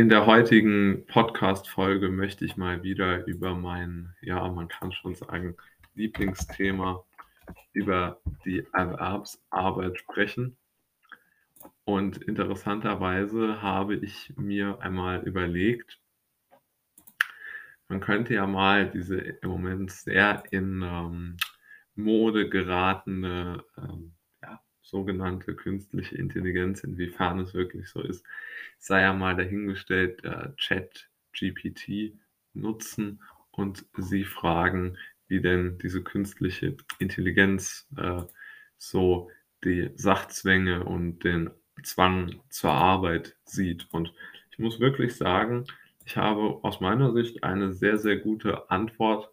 In der heutigen Podcast-Folge möchte ich mal wieder über mein, ja, man kann schon sagen, Lieblingsthema, über die Erwerbsarbeit sprechen. Und interessanterweise habe ich mir einmal überlegt, man könnte ja mal diese im Moment sehr in ähm, Mode geratene ähm, sogenannte künstliche Intelligenz, inwiefern es wirklich so ist, sei ja mal dahingestellt, äh, Chat GPT nutzen und sie fragen, wie denn diese künstliche Intelligenz äh, so die Sachzwänge und den Zwang zur Arbeit sieht. Und ich muss wirklich sagen, ich habe aus meiner Sicht eine sehr, sehr gute Antwort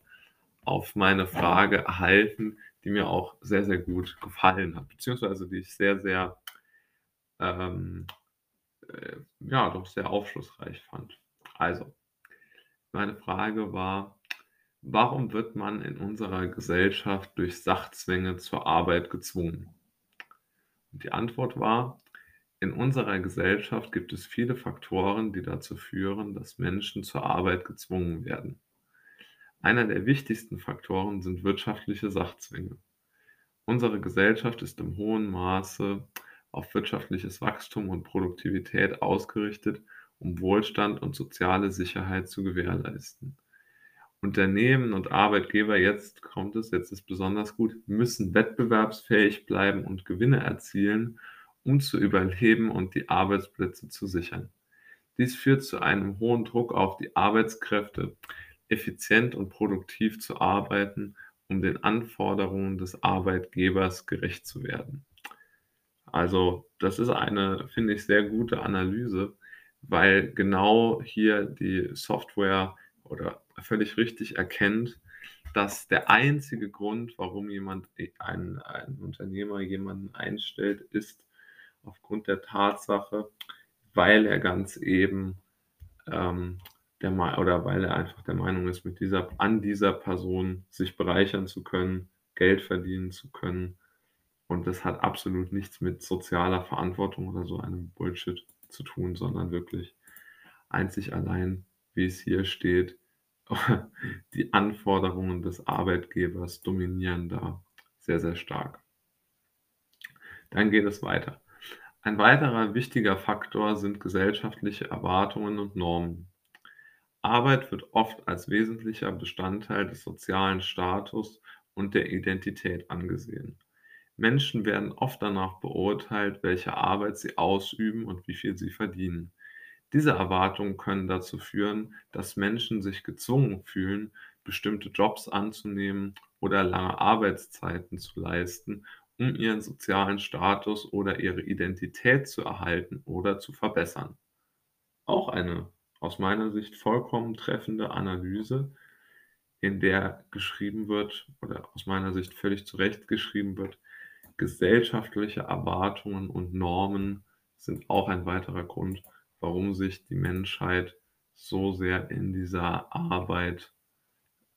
auf meine Frage erhalten, die mir auch sehr, sehr gut gefallen hat, beziehungsweise die ich sehr, sehr, ähm, äh, ja, doch sehr aufschlussreich fand. Also, meine Frage war, warum wird man in unserer Gesellschaft durch Sachzwänge zur Arbeit gezwungen? Und die Antwort war, in unserer Gesellschaft gibt es viele Faktoren, die dazu führen, dass Menschen zur Arbeit gezwungen werden. Einer der wichtigsten Faktoren sind wirtschaftliche Sachzwänge. Unsere Gesellschaft ist im hohen Maße auf wirtschaftliches Wachstum und Produktivität ausgerichtet, um Wohlstand und soziale Sicherheit zu gewährleisten. Unternehmen und Arbeitgeber, jetzt kommt es, jetzt ist besonders gut, müssen wettbewerbsfähig bleiben und Gewinne erzielen, um zu überleben und die Arbeitsplätze zu sichern. Dies führt zu einem hohen Druck auf die Arbeitskräfte, effizient und produktiv zu arbeiten, um den Anforderungen des Arbeitgebers gerecht zu werden. Also das ist eine, finde ich, sehr gute Analyse, weil genau hier die Software oder völlig richtig erkennt, dass der einzige Grund, warum jemand, ein, ein Unternehmer jemanden einstellt, ist aufgrund der Tatsache, weil er ganz eben ähm, der oder weil er einfach der Meinung ist, mit dieser, an dieser Person sich bereichern zu können, Geld verdienen zu können. Und das hat absolut nichts mit sozialer Verantwortung oder so einem Bullshit zu tun, sondern wirklich einzig allein, wie es hier steht, die Anforderungen des Arbeitgebers dominieren da sehr, sehr stark. Dann geht es weiter. Ein weiterer wichtiger Faktor sind gesellschaftliche Erwartungen und Normen. Arbeit wird oft als wesentlicher Bestandteil des sozialen Status und der Identität angesehen. Menschen werden oft danach beurteilt, welche Arbeit sie ausüben und wie viel sie verdienen. Diese Erwartungen können dazu führen, dass Menschen sich gezwungen fühlen, bestimmte Jobs anzunehmen oder lange Arbeitszeiten zu leisten, um ihren sozialen Status oder ihre Identität zu erhalten oder zu verbessern. Auch eine aus meiner Sicht vollkommen treffende Analyse, in der geschrieben wird oder aus meiner Sicht völlig zu Recht geschrieben wird, gesellschaftliche Erwartungen und Normen sind auch ein weiterer Grund, warum sich die Menschheit so sehr in dieser Arbeit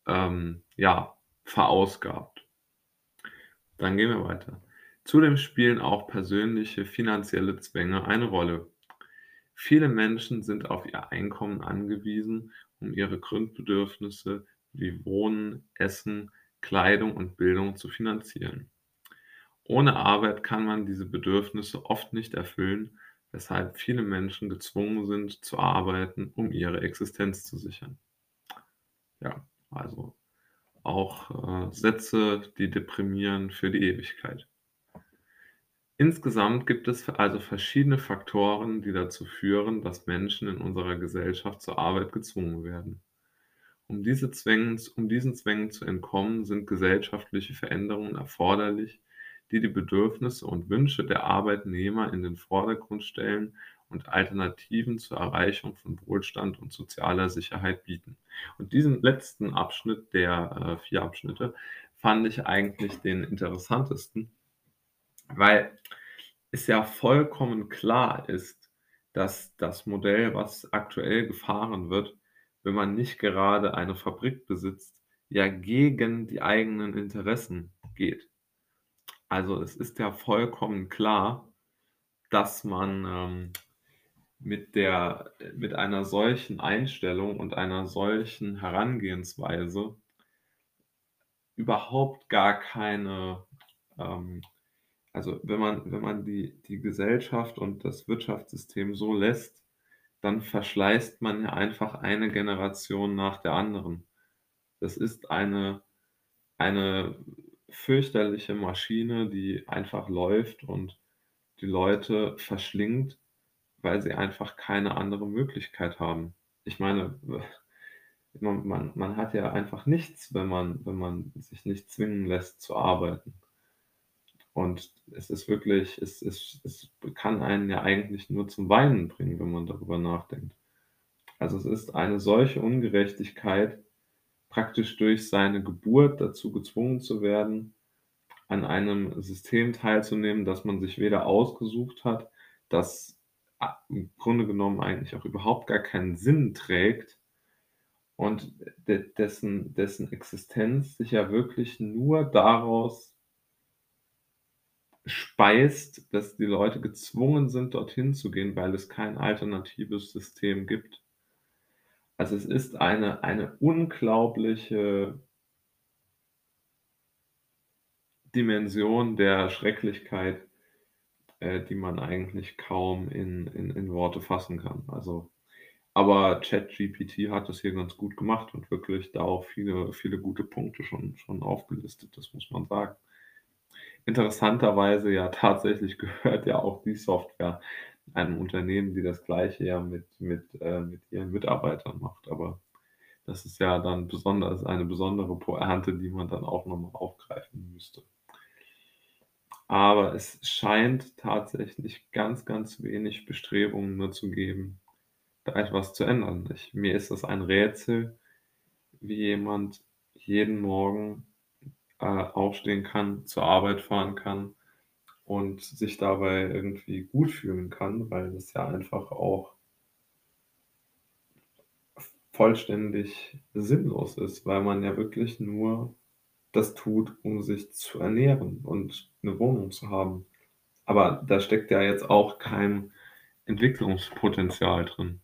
ähm, ja, verausgabt. Dann gehen wir weiter. Zudem spielen auch persönliche finanzielle Zwänge eine Rolle. Viele Menschen sind auf ihr Einkommen angewiesen, um ihre Grundbedürfnisse wie Wohnen, Essen, Kleidung und Bildung zu finanzieren. Ohne Arbeit kann man diese Bedürfnisse oft nicht erfüllen, weshalb viele Menschen gezwungen sind zu arbeiten, um ihre Existenz zu sichern. Ja, also auch äh, Sätze, die deprimieren für die Ewigkeit. Insgesamt gibt es also verschiedene Faktoren, die dazu führen, dass Menschen in unserer Gesellschaft zur Arbeit gezwungen werden. Um, diese Zwängen, um diesen Zwängen zu entkommen, sind gesellschaftliche Veränderungen erforderlich, die die Bedürfnisse und Wünsche der Arbeitnehmer in den Vordergrund stellen und Alternativen zur Erreichung von Wohlstand und sozialer Sicherheit bieten. Und diesen letzten Abschnitt der äh, vier Abschnitte fand ich eigentlich den interessantesten, weil es ja vollkommen klar ist, dass das Modell, was aktuell gefahren wird, wenn man nicht gerade eine Fabrik besitzt, ja gegen die eigenen Interessen geht. Also es ist ja vollkommen klar, dass man ähm, mit der mit einer solchen Einstellung und einer solchen Herangehensweise überhaupt gar keine, ähm also, wenn man wenn man die die Gesellschaft und das Wirtschaftssystem so lässt, dann verschleißt man ja einfach eine Generation nach der anderen. Das ist eine eine fürchterliche Maschine, die einfach läuft und die Leute verschlingt, weil sie einfach keine andere Möglichkeit haben. Ich meine, man man man hat ja einfach nichts, wenn man wenn man sich nicht zwingen lässt zu arbeiten. Und es ist wirklich es es es kann einen ja eigentlich nur zum Weinen bringen, wenn man darüber nachdenkt. Also, es ist eine solche Ungerechtigkeit, praktisch durch seine Geburt dazu gezwungen zu werden, an einem System teilzunehmen, das man sich weder ausgesucht hat, das im Grunde genommen eigentlich auch überhaupt gar keinen Sinn trägt und de dessen dessen Existenz sich ja wirklich nur daraus speist, dass die Leute gezwungen sind, dorthin zu gehen, weil es kein alternatives System gibt. Also, es ist eine eine unglaubliche Dimension der Schrecklichkeit, äh, die man eigentlich kaum in in in Worte fassen kann. Also aber ChatGPT hat das hier ganz gut gemacht und wirklich da auch viele viele gute Punkte schon schon aufgelistet, das muss man sagen. Interessanterweise ja tatsächlich gehört ja auch die Software einem Unternehmen, die das Gleiche ja mit mit äh, mit ihren Mitarbeitern macht. Aber das ist ja dann besonders eine besondere Pointe, die man dann auch noch mal aufgreifen müsste. Aber es scheint tatsächlich ganz, ganz wenig Bestrebungen nur zu geben, da etwas zu ändern. Ich mir ist das ein Rätsel, wie jemand jeden Morgen, äh, aufstehen kann, zur Arbeit fahren kann und sich dabei irgendwie gut fühlen kann, weil das ja einfach auch vollständig sinnlos ist, weil man ja wirklich nur das tut, um sich zu ernähren und 'ne Wohnung zu haben. Aber da steckt ja jetzt auch kein Entwicklungspotenzial drin.